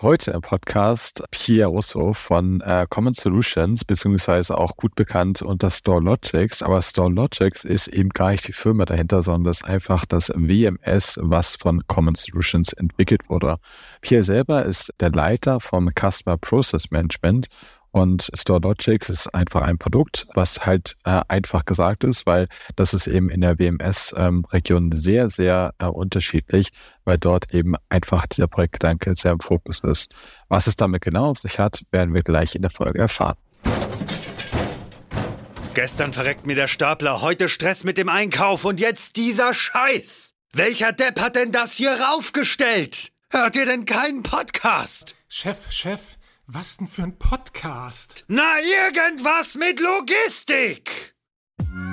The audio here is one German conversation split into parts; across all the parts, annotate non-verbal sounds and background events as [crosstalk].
Heute im Podcast Pierre Russo von äh, Common Solutions, beziehungsweise auch gut bekannt unter StoreLogics. Aber StoreLogics ist eben gar nicht die Firma dahinter, sondern das ist einfach das WMS, was von Common Solutions entwickelt wurde. Pierre selber ist der Leiter vom Customer Process Management und StoreLogics ist einfach ein Produkt, was halt äh, einfach gesagt ist, weil das ist eben in der WMS-Region ähm, sehr, sehr äh, unterschiedlich, weil dort eben einfach dieser Projektgedanke sehr im Fokus ist. Was es damit genau auf sich hat, werden wir gleich in der Folge erfahren. Gestern verreckt mir der Stapler, heute Stress mit dem Einkauf und jetzt dieser Scheiß. Welcher Depp hat denn das hier raufgestellt? Hört ihr denn keinen Podcast? Chef, Chef, was denn für ein Podcast? Na, irgendwas mit Logistik!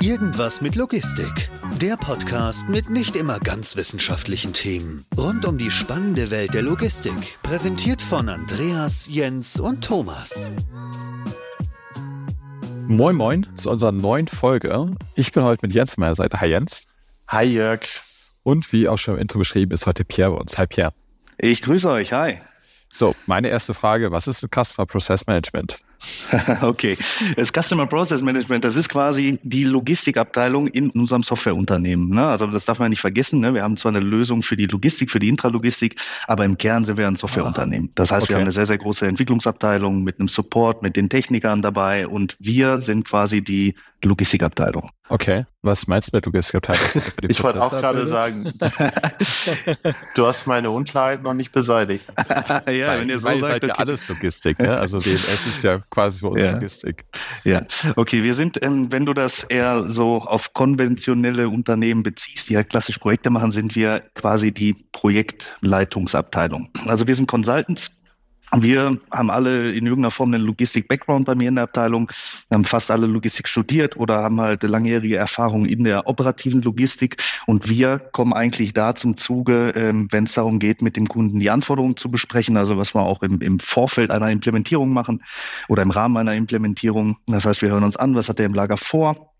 Irgendwas mit Logistik. Der Podcast mit nicht immer ganz wissenschaftlichen Themen. Rund um die spannende Welt der Logistik. Präsentiert von Andreas, Jens und Thomas. Moin Moin zu unserer neuen Folge. Ich bin heute mit Jens an meiner Seite. Hi Jens. Hi Jörg. Und wie auch schon im Intro beschrieben, ist heute Pierre bei uns. Hi Pierre. Ich grüße euch. Hi. So, meine erste Frage, was ist ein Customer Process Management? [laughs] okay, das Customer Process Management, das ist quasi die Logistikabteilung in unserem Softwareunternehmen. Ne? Also das darf man nicht vergessen. Ne? Wir haben zwar eine Lösung für die Logistik, für die Intralogistik, aber im Kern sind wir ein Softwareunternehmen. Das heißt, okay. wir haben eine sehr, sehr große Entwicklungsabteilung mit einem Support, mit den Technikern dabei und wir sind quasi die Logistikabteilung. Okay, was meinst du mit Logistikabteilung? ich wollte auch gerade sagen, du hast meine Unklarheit noch nicht beseitigt. [laughs] ja, weil, wenn ihr so sagt, seid okay. ja alles Logistik, ne? Also DMS ist ja quasi für uns ja. Logistik. Ja, okay, wir sind, ähm, wenn du das eher so auf konventionelle Unternehmen beziehst, die halt klassisch Projekte machen, sind wir quasi die Projektleitungsabteilung. Also wir sind Consultants, wir haben alle in irgendeiner Form einen Logistik-Background bei mir in der Abteilung. Wir haben fast alle Logistik studiert oder haben halt langjährige Erfahrung in der operativen Logistik. Und wir kommen eigentlich da zum Zuge, ähm, wenn es darum geht, mit dem Kunden die Anforderungen zu besprechen. Also was wir auch im, im Vorfeld einer Implementierung machen oder im Rahmen einer Implementierung. Das heißt, wir hören uns an, was hat der im Lager vor?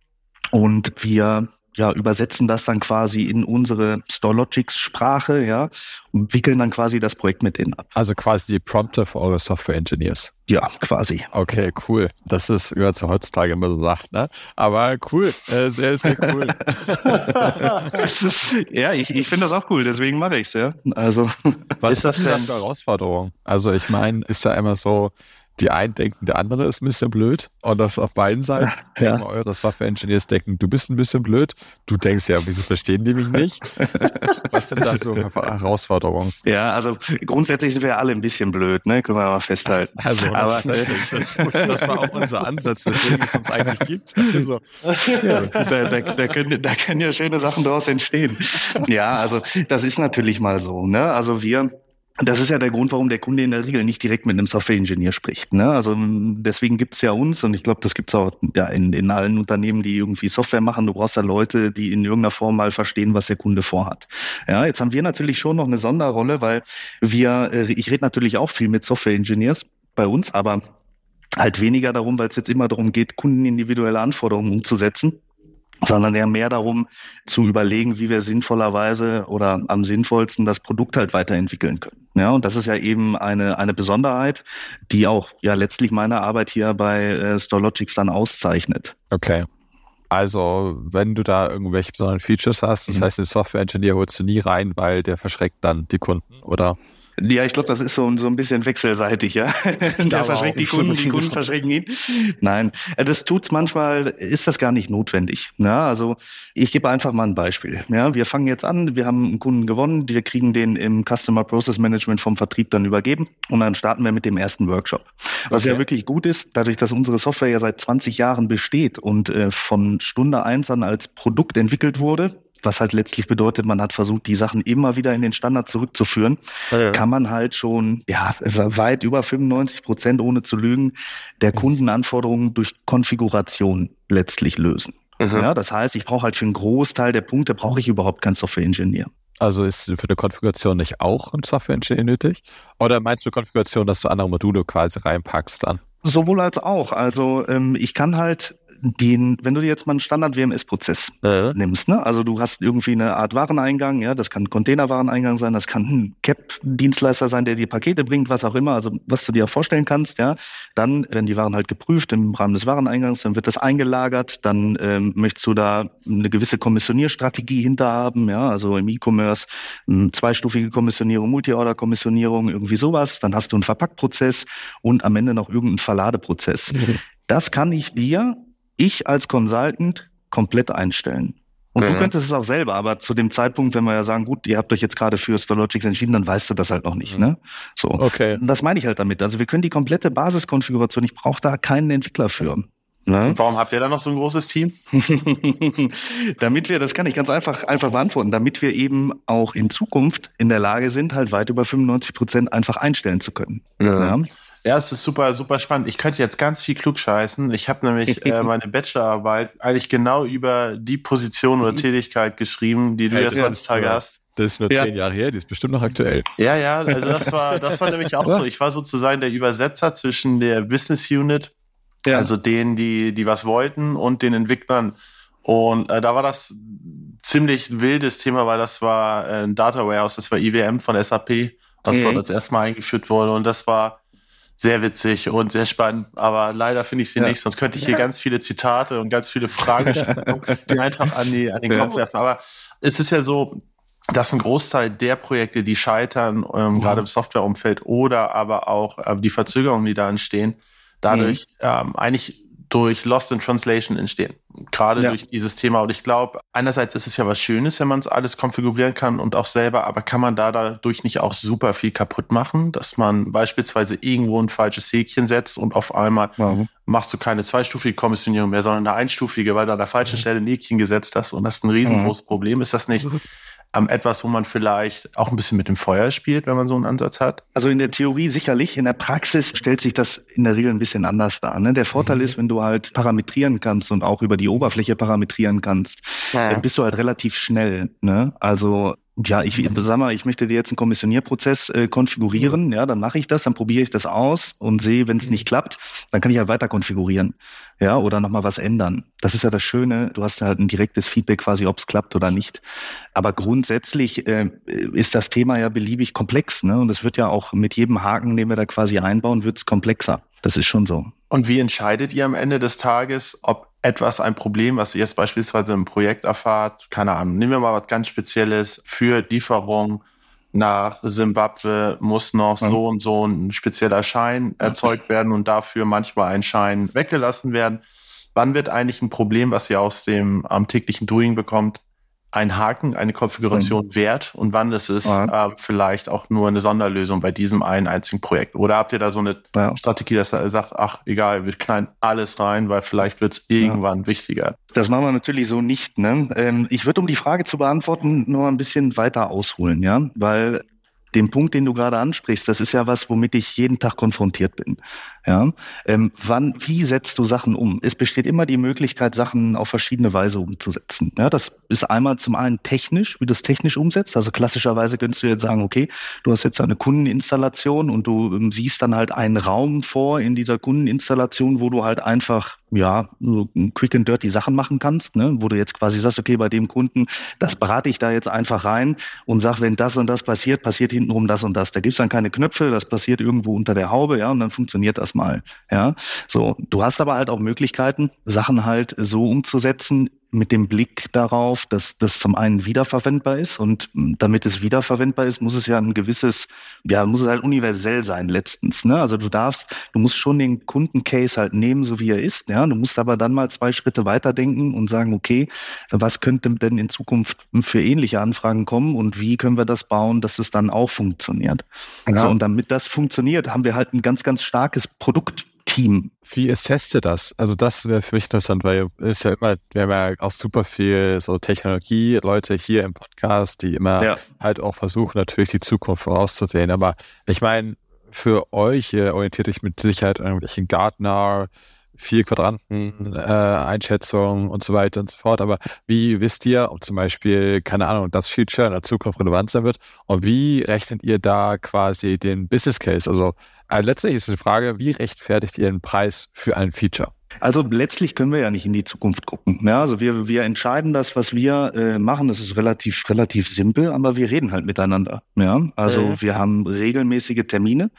Und wir ja, übersetzen das dann quasi in unsere StoreLogics-Sprache, ja, und wickeln dann quasi das Projekt mit denen ab. Also quasi die Prompter für eure Software Engineers. Ja, quasi. Okay, cool. Das ist, wie man zu heutzutage immer so sagt, ne? Aber cool, äh, sehr, sehr cool. [laughs] [laughs] ja, ich, ich finde das auch cool, deswegen mache ich es, ja. Also. Was [laughs] ist das denn eine Herausforderung? Also ich meine, ist ja immer so, die einen denken, der andere ist ein bisschen blöd. Und das auf beiden Seiten. [laughs] Ja. Eure Software-Engineers denken, du bist ein bisschen blöd. Du denkst ja, wieso verstehen die mich nicht? [laughs] Was sind da so Herausforderungen? Ja, also grundsätzlich sind wir alle ein bisschen blöd, ne? Können wir mal festhalten. Also, Aber, das, das, war auch unser Ansatz, weswegen es uns [laughs] eigentlich gibt. Also, ja, da, da, da, können, da können ja schöne Sachen daraus entstehen. Ja, also das ist natürlich mal so. Ne? Also wir das ist ja der Grund, warum der Kunde in der Regel nicht direkt mit einem Software-Ingenieur spricht. Ne? Also deswegen gibt's ja uns und ich glaube, das gibt's auch ja, in, in allen Unternehmen, die irgendwie Software machen. Du brauchst ja Leute, die in irgendeiner Form mal verstehen, was der Kunde vorhat. Ja, jetzt haben wir natürlich schon noch eine Sonderrolle, weil wir, äh, ich rede natürlich auch viel mit Software-Engineers bei uns, aber halt weniger darum, weil es jetzt immer darum geht, kundenindividuelle Anforderungen umzusetzen sondern eher mehr darum zu überlegen, wie wir sinnvollerweise oder am sinnvollsten das Produkt halt weiterentwickeln können. Ja, und das ist ja eben eine, eine Besonderheit, die auch ja letztlich meine Arbeit hier bei äh, StoreLogics dann auszeichnet. Okay. Also, wenn du da irgendwelche besonderen Features hast, das mhm. heißt, den Software-Engineer holst du nie rein, weil der verschreckt dann die Kunden, oder? Ja, ich glaube, das ist so, so ein bisschen wechselseitig, ja. [laughs] Der verschreckt die Kunden, die Kunden verschrecken ihn. Nein, äh, das tut's manchmal, ist das gar nicht notwendig. Ja, also ich gebe einfach mal ein Beispiel. Ja, wir fangen jetzt an, wir haben einen Kunden gewonnen, wir kriegen den im Customer Process Management vom Vertrieb dann übergeben und dann starten wir mit dem ersten Workshop. Was okay. ja wirklich gut ist, dadurch, dass unsere Software ja seit 20 Jahren besteht und äh, von Stunde eins an als Produkt entwickelt wurde, was halt letztlich bedeutet, man hat versucht, die Sachen immer wieder in den Standard zurückzuführen, ja. kann man halt schon ja weit über 95 Prozent, ohne zu lügen, der Kundenanforderungen durch Konfiguration letztlich lösen. Mhm. Ja, das heißt, ich brauche halt für einen Großteil der Punkte brauche ich überhaupt keinen Software-Ingenieur. Also ist für eine Konfiguration nicht auch ein Software-Ingenieur nötig? Oder meinst du Konfiguration, dass du andere Module quasi reinpackst dann? Sowohl als auch. Also ähm, ich kann halt den, wenn du dir jetzt mal einen Standard-WMS-Prozess äh. nimmst, ne? also du hast irgendwie eine Art Wareneingang, ja, das kann ein Containerwareneingang sein, das kann ein CAP-Dienstleister sein, der dir Pakete bringt, was auch immer, also was du dir vorstellen kannst, ja, dann werden die Waren halt geprüft im Rahmen des Wareneingangs, dann wird das eingelagert, dann ähm, möchtest du da eine gewisse Kommissionierstrategie hinter haben, ja, also im E-Commerce eine zweistufige Kommissionierung, Multi-Order-Kommissionierung, irgendwie sowas, dann hast du einen Verpackprozess und am Ende noch irgendeinen Verladeprozess. Mhm. Das kann ich dir, ich als Consultant, komplett einstellen. Und mhm. du könntest es auch selber, aber zu dem Zeitpunkt, wenn wir ja sagen, gut, ihr habt euch jetzt gerade für Stologics entschieden, dann weißt du das halt noch nicht. Ne? So. Okay. Und das meine ich halt damit. Also wir können die komplette Basiskonfiguration, ich brauche da keinen Entwickler für. Ne? Und warum habt ihr da noch so ein großes Team? [laughs] damit wir, das kann ich ganz einfach, einfach beantworten, damit wir eben auch in Zukunft in der Lage sind, halt weit über 95 Prozent einfach einstellen zu können. Ja. ja. Ja, es ist super, super spannend. Ich könnte jetzt ganz viel klug scheißen. Ich habe nämlich äh, [laughs] meine Bachelorarbeit eigentlich genau über die Position oder Tätigkeit geschrieben, die du jetzt heutzutage hast. Das ist nur ja. zehn Jahre her, die ist bestimmt noch aktuell. Ja, ja, also das war, das war nämlich auch so. [laughs] Ich war sozusagen der Übersetzer zwischen der Business Unit, ja. also denen, die, die was wollten, und den Entwicklern. Und äh, da war das ziemlich wildes Thema, weil das war äh, ein Data Warehouse, das war IWM von SAP, was mhm. dort als erstmal eingeführt wurde. Und das war sehr witzig und sehr spannend, aber leider finde ich sie ja. nicht, sonst könnte ich hier ja. ganz viele Zitate und ganz viele Fragen [laughs] die einfach an, die, an den Kopf werfen. Aber es ist ja so, dass ein Großteil der Projekte, die scheitern, ähm, mhm. gerade im Softwareumfeld oder aber auch äh, die Verzögerungen, die da entstehen, dadurch mhm. ähm, eigentlich durch Lost in Translation entstehen. Gerade ja. durch dieses Thema. Und ich glaube, einerseits ist es ja was Schönes, wenn man es alles konfigurieren kann und auch selber, aber kann man da dadurch nicht auch super viel kaputt machen, dass man beispielsweise irgendwo ein falsches Häkchen setzt und auf einmal mhm. machst du keine zweistufige Kommissionierung mehr, sondern eine einstufige, weil du an der falschen mhm. Stelle ein Häkchen gesetzt hast und das ist ein riesengroßes mhm. Problem. Ist das nicht ähm, etwas, wo man vielleicht auch ein bisschen mit dem Feuer spielt, wenn man so einen Ansatz hat? Also in der Theorie sicherlich. In der Praxis stellt sich das in der Regel ein bisschen anders dar. Ne? Der Vorteil mhm. ist, wenn du halt parametrieren kannst und auch über die Oberfläche parametrieren kannst, ja. dann bist du halt relativ schnell. Ne? Also ja, ich sag mal, ich möchte dir jetzt einen Kommissionierprozess äh, konfigurieren, ja, dann mache ich das, dann probiere ich das aus und sehe, wenn es nicht klappt, dann kann ich halt weiter konfigurieren, ja, oder nochmal was ändern. Das ist ja das Schöne, du hast halt ein direktes Feedback quasi, ob es klappt oder nicht. Aber grundsätzlich äh, ist das Thema ja beliebig komplex, ne? Und es wird ja auch mit jedem Haken, den wir da quasi einbauen, wird es komplexer. Das ist schon so. Und wie entscheidet ihr am Ende des Tages, ob etwas ein Problem, was ihr jetzt beispielsweise im Projekt erfahrt, keine Ahnung, nehmen wir mal was ganz Spezielles für Lieferung nach Simbabwe muss noch mhm. so und so ein spezieller Schein erzeugt werden und dafür manchmal ein Schein weggelassen werden. Wann wird eigentlich ein Problem, was ihr aus dem am täglichen Doing bekommt, ein Haken, eine Konfiguration mhm. wert und wann ist es ja. ähm, vielleicht auch nur eine Sonderlösung bei diesem einen einzigen Projekt? Oder habt ihr da so eine ja. Strategie, dass ihr sagt, ach egal, wir knallen alles rein, weil vielleicht wird es irgendwann ja. wichtiger? Das machen wir natürlich so nicht. Ne? Ähm, ich würde, um die Frage zu beantworten, nur ein bisschen weiter ausholen, ja, weil den Punkt, den du gerade ansprichst, das ist ja was, womit ich jeden Tag konfrontiert bin. Ja, ähm, wann, wie setzt du Sachen um? Es besteht immer die Möglichkeit, Sachen auf verschiedene Weise umzusetzen. Ja, das ist einmal zum einen technisch, wie du es technisch umsetzt. Also klassischerweise könntest du jetzt sagen, okay, du hast jetzt eine Kundeninstallation und du ähm, siehst dann halt einen Raum vor in dieser Kundeninstallation, wo du halt einfach ja, so quick and dirty Sachen machen kannst, ne? wo du jetzt quasi sagst, okay, bei dem Kunden, das berate ich da jetzt einfach rein und sag, wenn das und das passiert, passiert hintenrum das und das. Da gibt's dann keine Knöpfe, das passiert irgendwo unter der Haube, ja, und dann funktioniert das mal. Ja, so. Du hast aber halt auch Möglichkeiten, Sachen halt so umzusetzen, mit dem Blick darauf, dass das zum einen wiederverwendbar ist und damit es wiederverwendbar ist, muss es ja ein gewisses, ja, muss es halt universell sein letztens. Ne? Also du darfst, du musst schon den Kundencase halt nehmen, so wie er ist. Ja, du musst aber dann mal zwei Schritte weiterdenken und sagen, okay, was könnte denn in Zukunft für ähnliche Anfragen kommen und wie können wir das bauen, dass es dann auch funktioniert. Ja. So, und damit das funktioniert, haben wir halt ein ganz, ganz starkes Produkt Team. Wie assesst ihr das? Also das wäre für mich interessant, weil es ja immer, wir haben ja auch super viel so Technologie, Leute hier im Podcast, die immer ja. halt auch versuchen, natürlich die Zukunft vorauszusehen. Aber ich meine, für euch, ihr orientiert euch mit Sicherheit an irgendwelchen Gartner, vier Quadranten, äh, Einschätzungen und so weiter und so fort. Aber wie wisst ihr, ob zum Beispiel, keine Ahnung, das Feature in der Zukunft relevant sein wird? Und wie rechnet ihr da quasi den Business Case? Also also letztlich ist die Frage, wie rechtfertigt ihr den Preis für ein Feature? Also letztlich können wir ja nicht in die Zukunft gucken. Ja, also wir, wir entscheiden das, was wir äh, machen. Das ist relativ, relativ simpel, aber wir reden halt miteinander. Ja, also mhm. wir haben regelmäßige Termine,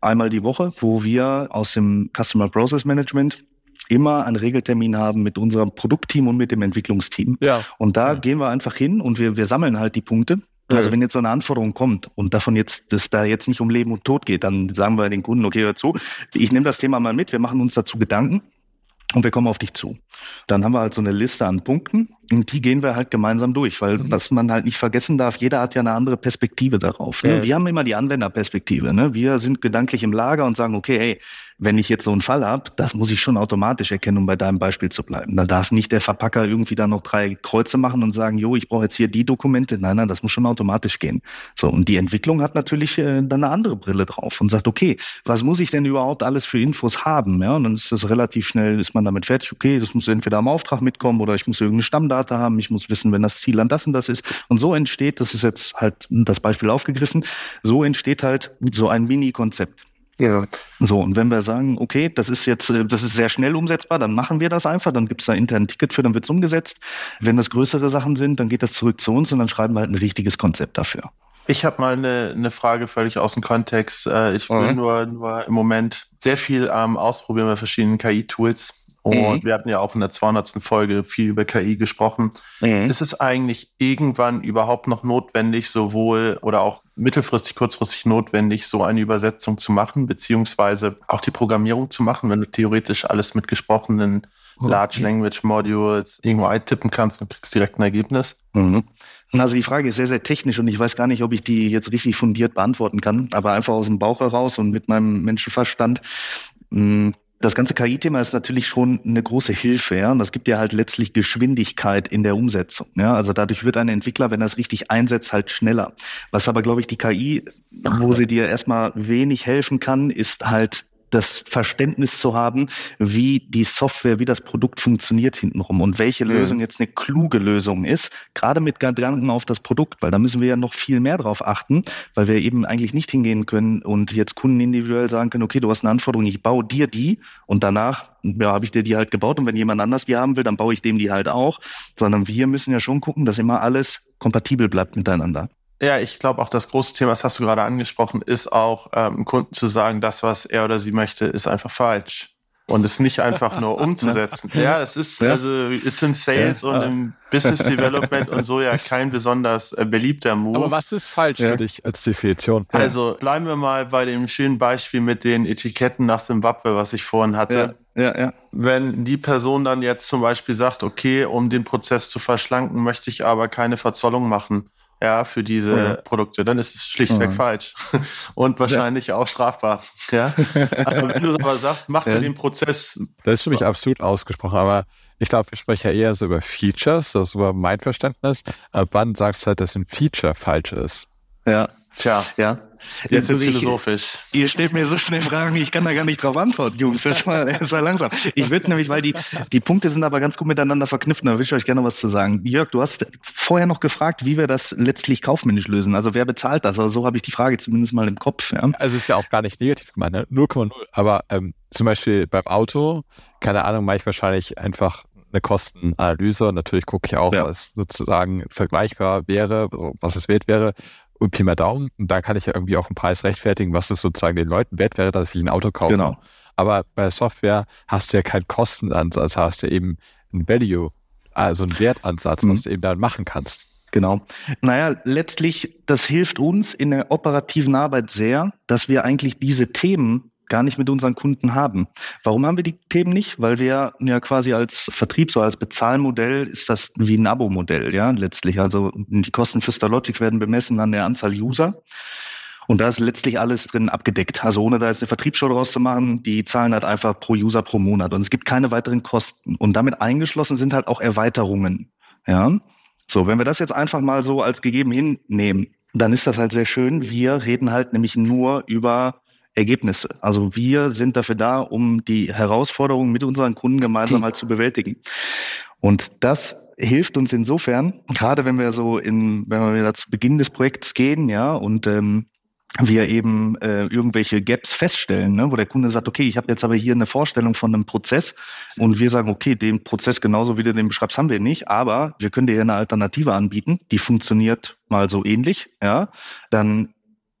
einmal die Woche, wo wir aus dem Customer Process Management immer einen Regeltermin haben mit unserem Produktteam und mit dem Entwicklungsteam. Ja. Und da ja. gehen wir einfach hin und wir, wir sammeln halt die Punkte. Also wenn jetzt so eine Anforderung kommt und davon jetzt, dass da jetzt nicht um Leben und Tod geht, dann sagen wir den Kunden, okay, hör zu, ich nehme das Thema mal mit, wir machen uns dazu Gedanken und wir kommen auf dich zu. Dann haben wir halt so eine Liste an Punkten und die gehen wir halt gemeinsam durch, weil mhm. was man halt nicht vergessen darf, jeder hat ja eine andere Perspektive darauf. Ne? Ja. Wir haben immer die Anwenderperspektive. Ne? Wir sind gedanklich im Lager und sagen, okay, hey, wenn ich jetzt so einen Fall habe, das muss ich schon automatisch erkennen, um bei deinem Beispiel zu bleiben. Da darf nicht der Verpacker irgendwie da noch drei Kreuze machen und sagen, jo, ich brauche jetzt hier die Dokumente. Nein, nein, das muss schon automatisch gehen. So, und die Entwicklung hat natürlich äh, dann eine andere Brille drauf und sagt, okay, was muss ich denn überhaupt alles für Infos haben? Ja, und dann ist das relativ schnell, ist man damit fertig, okay, das muss entweder am Auftrag mitkommen oder ich muss irgendeine Stammdata haben, ich muss wissen, wenn das Ziel an das und das ist. Und so entsteht, das ist jetzt halt das Beispiel aufgegriffen, so entsteht halt so ein Mini-Konzept. Ja. So, und wenn wir sagen, okay, das ist jetzt, äh, das ist sehr schnell umsetzbar, dann machen wir das einfach, dann gibt es da intern ein Ticket für, dann wird es umgesetzt. Wenn das größere Sachen sind, dann geht das zurück zu uns und dann schreiben wir halt ein richtiges Konzept dafür. Ich habe mal eine, eine Frage völlig aus dem Kontext. Äh, ich bin mhm. nur, nur im Moment sehr viel am Ausprobieren bei verschiedenen KI-Tools. Und mhm. wir hatten ja auch in der 200. Folge viel über KI gesprochen. Mhm. Ist es eigentlich irgendwann überhaupt noch notwendig, sowohl oder auch mittelfristig, kurzfristig notwendig, so eine Übersetzung zu machen, beziehungsweise auch die Programmierung zu machen, wenn du theoretisch alles mit gesprochenen Large Language Modules irgendwo eintippen kannst und kriegst direkt ein Ergebnis? Mhm. Also die Frage ist sehr, sehr technisch und ich weiß gar nicht, ob ich die jetzt richtig fundiert beantworten kann, aber einfach aus dem Bauch heraus und mit meinem Menschenverstand. Mh, das ganze KI-Thema ist natürlich schon eine große Hilfe, ja. Und das gibt ja halt letztlich Geschwindigkeit in der Umsetzung. Ja, also dadurch wird ein Entwickler, wenn er es richtig einsetzt, halt schneller. Was aber, glaube ich, die KI, wo sie dir erstmal wenig helfen kann, ist halt das Verständnis zu haben, wie die Software, wie das Produkt funktioniert hintenrum und welche mhm. Lösung jetzt eine kluge Lösung ist, gerade mit Gedanken auf das Produkt, weil da müssen wir ja noch viel mehr drauf achten, weil wir eben eigentlich nicht hingehen können und jetzt Kunden individuell sagen können, okay, du hast eine Anforderung, ich baue dir die und danach ja, habe ich dir die halt gebaut und wenn jemand anders die haben will, dann baue ich dem die halt auch, sondern wir müssen ja schon gucken, dass immer alles kompatibel bleibt miteinander. Ja, ich glaube auch das große Thema, das hast du gerade angesprochen, ist auch ähm, Kunden zu sagen, das, was er oder sie möchte, ist einfach falsch. Und es nicht einfach nur [laughs] umzusetzen. ja, es ist, ja. also, ist im Sales ja. und im Business Development und so ja kein besonders äh, beliebter Move. Aber was ist falsch ja. für dich als Definition? Also, bleiben wir mal bei dem schönen Beispiel mit den Etiketten nach dem Wappe, was ich vorhin hatte. Ja, ja. Wenn die Person dann jetzt zum Beispiel sagt, okay, um den Prozess zu verschlanken, möchte ich aber keine Verzollung machen ja, für diese ja. Produkte, dann ist es schlichtweg ja. falsch [laughs] und wahrscheinlich ja. auch strafbar. [laughs] Ja, aber wenn du aber sagst, mach mir den Prozess. Das ist für mich absolut ausgesprochen, aber ich glaube, wir sprechen ja eher so über Features, das ist über mein Verständnis. Ab wann sagst du halt, dass ein Feature falsch ist? Ja, tja, ja. Jetzt ist philosophisch. Ihr stellt mir so schnell Fragen, ich kann da gar nicht drauf antworten, Jungs. Das war, das war langsam. Ich würde nämlich, weil die, die Punkte sind aber ganz gut miteinander verknüpft, da will ich euch gerne was zu sagen. Jörg, du hast vorher noch gefragt, wie wir das letztlich kaufmännisch lösen. Also wer bezahlt das? Also so habe ich die Frage zumindest mal im Kopf. Ja? Also ist ja auch gar nicht negativ gemeint, ne? 0,0. Aber ähm, zum Beispiel beim Auto, keine Ahnung, mache ich wahrscheinlich einfach eine Kostenanalyse. Natürlich gucke ich auch, ja. was sozusagen vergleichbar wäre, was es wert wäre. Und Pi mal Daumen. Und da kann ich ja irgendwie auch einen Preis rechtfertigen, was es sozusagen den Leuten wert wäre, dass ich ein Auto kaufe. Genau. Aber bei Software hast du ja keinen Kostenansatz, hast du eben ein Value, also einen Wertansatz, mhm. was du eben dann machen kannst. Genau. Naja, letztlich, das hilft uns in der operativen Arbeit sehr, dass wir eigentlich diese Themen gar nicht mit unseren Kunden haben. Warum haben wir die Themen nicht? Weil wir ja quasi als Vertrieb, so als Bezahlmodell, ist das wie ein Abo-Modell, ja, letztlich. Also die Kosten für Starlotics werden bemessen an der Anzahl User. Und da ist letztlich alles drin abgedeckt. Also ohne da jetzt eine Vertriebsshow draus zu machen, die zahlen halt einfach pro User pro Monat. Und es gibt keine weiteren Kosten. Und damit eingeschlossen sind halt auch Erweiterungen. Ja. So, wenn wir das jetzt einfach mal so als gegeben hinnehmen, dann ist das halt sehr schön. Wir reden halt nämlich nur über Ergebnisse. Also wir sind dafür da, um die Herausforderungen mit unseren Kunden gemeinsam halt zu bewältigen. Und das hilft uns insofern, gerade wenn wir so in, wenn wir wieder zu Beginn des Projekts gehen, ja, und ähm, wir eben äh, irgendwelche Gaps feststellen, ne, wo der Kunde sagt, okay, ich habe jetzt aber hier eine Vorstellung von einem Prozess und wir sagen, okay, den Prozess genauso wie du den beschreibst, haben wir nicht, aber wir können dir eine Alternative anbieten, die funktioniert mal so ähnlich, ja, dann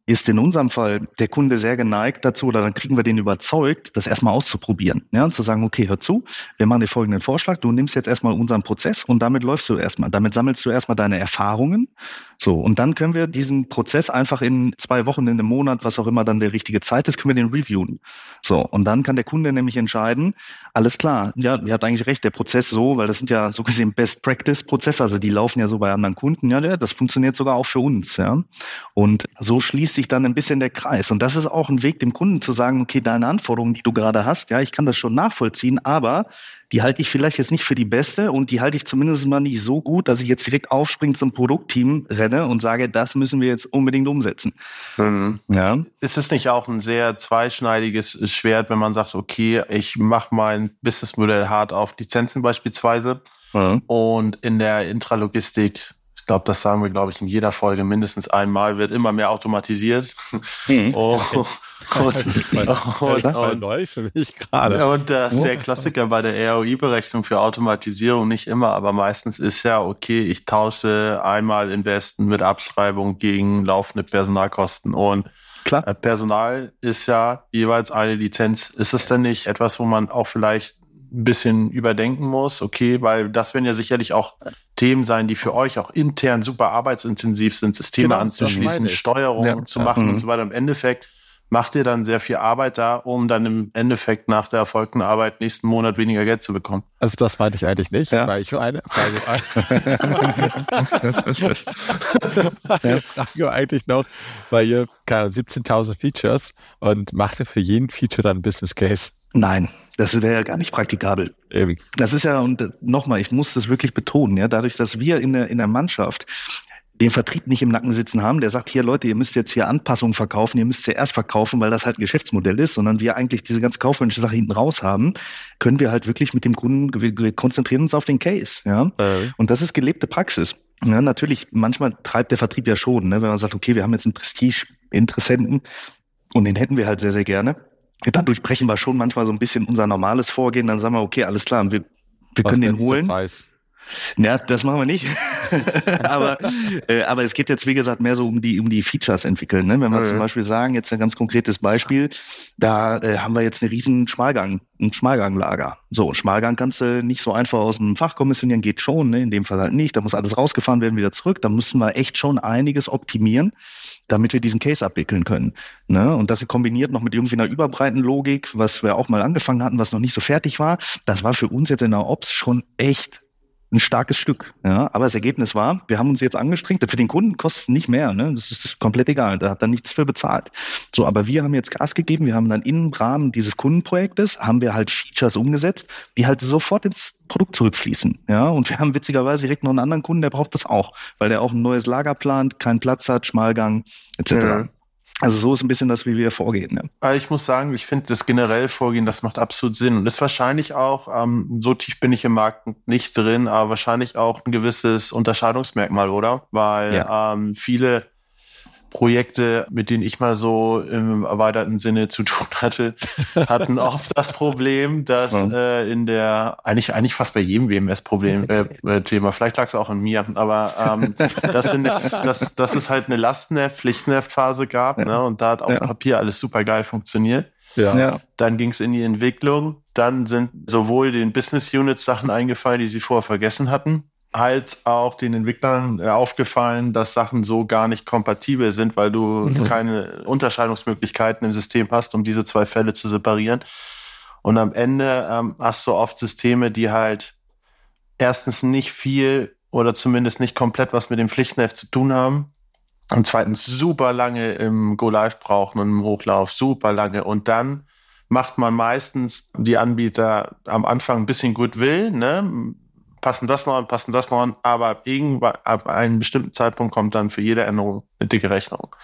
ist in unserem Fall der Kunde sehr geneigt dazu, oder dann kriegen wir den überzeugt, das erstmal auszuprobieren. Ja, und zu sagen, okay, hör zu, wir machen dir folgenden Vorschlag, du nimmst jetzt erstmal unseren Prozess und damit läufst du erstmal. Damit sammelst du erstmal deine Erfahrungen. So, und dann können wir diesen Prozess einfach in zwei Wochen, in einem Monat, was auch immer dann der richtige Zeit ist, können wir den reviewen. So, und dann kann der Kunde nämlich entscheiden, alles klar, ja, ihr habt eigentlich recht, der Prozess so, weil das sind ja so gesehen Best Practice Prozesse, also die laufen ja so bei anderen Kunden, ja, das funktioniert sogar auch für uns, ja. Und so schließt sich dann ein bisschen der Kreis. Und das ist auch ein Weg, dem Kunden zu sagen, okay, deine Anforderungen, die du gerade hast, ja, ich kann das schon nachvollziehen, aber die halte ich vielleicht jetzt nicht für die beste und die halte ich zumindest mal nicht so gut, dass ich jetzt direkt aufspringe zum Produktteam renne und sage, das müssen wir jetzt unbedingt umsetzen. Mhm. Ja. Ist es nicht auch ein sehr zweischneidiges Schwert, wenn man sagt, okay, ich mache mein Businessmodell hart auf Lizenzen beispielsweise mhm. und in der Intralogistik glaube, das sagen wir, glaube ich, in jeder Folge mindestens einmal, wird immer mehr automatisiert. Mhm. Oh, [laughs] und, und, und, neu für mich gerade. Und das, der Klassiker bei der ROI-Berechnung für Automatisierung nicht immer, aber meistens ist ja, okay, ich tausche einmal Investen mit Abschreibung gegen laufende Personalkosten und Klar. Äh, Personal ist ja jeweils eine Lizenz. Ist es denn nicht etwas, wo man auch vielleicht ein bisschen überdenken muss, okay, weil das werden ja sicherlich auch Themen sein, die für euch auch intern super arbeitsintensiv sind, Systeme genau, anzuschließen, Steuerung ja. zu machen ja. und mhm. so weiter. Im Endeffekt macht ihr dann sehr viel Arbeit da, um dann im Endeffekt nach der erfolgten Arbeit nächsten Monat weniger Geld zu bekommen. Also das meinte ich eigentlich nicht, ja. weil ich für eine Frage, [laughs] Frage eigentlich noch, weil ihr 17.000 Features und macht ihr für jeden Feature dann Business Case? Nein. Das wäre ja gar nicht praktikabel. Eben. Das ist ja, und nochmal, ich muss das wirklich betonen, ja, dadurch, dass wir in der, in der Mannschaft den Vertrieb nicht im Nacken sitzen haben, der sagt, hier Leute, ihr müsst jetzt hier Anpassungen verkaufen, ihr müsst zuerst verkaufen, weil das halt ein Geschäftsmodell ist, sondern wir eigentlich diese ganze kaufmännische Sache hinten raus haben, können wir halt wirklich mit dem Kunden, wir konzentrieren uns auf den Case, ja. Äh. Und das ist gelebte Praxis. Ja, natürlich, manchmal treibt der Vertrieb ja schon, ne, wenn man sagt, okay, wir haben jetzt einen Prestige-Interessenten und den hätten wir halt sehr, sehr gerne dadurch brechen wir schon manchmal so ein bisschen unser normales Vorgehen. Dann sagen wir, okay, alles klar, wir, wir können den holen. Preis? Ja, das machen wir nicht. [laughs] aber, äh, aber es geht jetzt, wie gesagt, mehr so um die, um die Features entwickeln. Ne? Wenn wir mhm. zum Beispiel sagen, jetzt ein ganz konkretes Beispiel, da äh, haben wir jetzt eine riesen Schmalgang, ein Schmalganglager. So, Schmalgang kannst du nicht so einfach aus dem Fach kommissionieren, geht schon, ne? in dem Fall halt nicht. Da muss alles rausgefahren werden, wieder zurück. Da müssen wir echt schon einiges optimieren, damit wir diesen Case abwickeln können. Ne? Und das kombiniert noch mit irgendwie einer überbreiten Logik, was wir auch mal angefangen hatten, was noch nicht so fertig war. Das war für uns jetzt in der Ops schon echt ein starkes Stück. Ja, aber das Ergebnis war, wir haben uns jetzt angestrengt. Für den Kunden kostet es nicht mehr. Ne? Das ist komplett egal. Da hat er nichts für bezahlt. So, aber wir haben jetzt Gas gegeben. Wir haben dann im Rahmen dieses Kundenprojektes haben wir halt Features umgesetzt, die halt sofort ins Produkt zurückfließen. Ja, und wir haben witzigerweise direkt noch einen anderen Kunden, der braucht das auch, weil der auch ein neues Lager plant, keinen Platz hat, Schmalgang etc. Ja. Also so ist ein bisschen das, wie wir vorgehen. Ne? Also ich muss sagen, ich finde das generell Vorgehen, das macht absolut Sinn. Und ist wahrscheinlich auch, ähm, so tief bin ich im Markt nicht drin, aber wahrscheinlich auch ein gewisses Unterscheidungsmerkmal, oder? Weil ja. ähm, viele Projekte, mit denen ich mal so im erweiterten Sinne zu [laughs] tun hatte, hatten oft das Problem, dass ja. äh, in der, eigentlich, eigentlich fast bei jedem WMS-Problem, äh, [laughs] äh, Thema, vielleicht lag es auch an mir, aber ähm, dass, in, dass, dass es halt eine Lastenheft, Pflichtenheft-Phase gab ja. ne, und da hat auf ja. Papier alles super geil funktioniert. Ja. Dann ging es in die Entwicklung. Dann sind sowohl den Business Units Sachen eingefallen, die sie vorher vergessen hatten, als auch den Entwicklern äh, aufgefallen, dass Sachen so gar nicht kompatibel sind, weil du mhm. keine Unterscheidungsmöglichkeiten im System hast, um diese zwei Fälle zu separieren. Und am Ende ähm, hast du oft Systeme, die halt erstens nicht viel oder zumindest nicht komplett was mit dem Pflichtenheft zu tun haben. Und zweitens super lange im Go Live brauchen und im Hochlauf, super lange. Und dann macht man meistens die Anbieter am Anfang ein bisschen Goodwill, ne? Passen das noch an, passen das noch an, aber ab, ab einem bestimmten Zeitpunkt kommt dann für jede Änderung eine dicke Rechnung.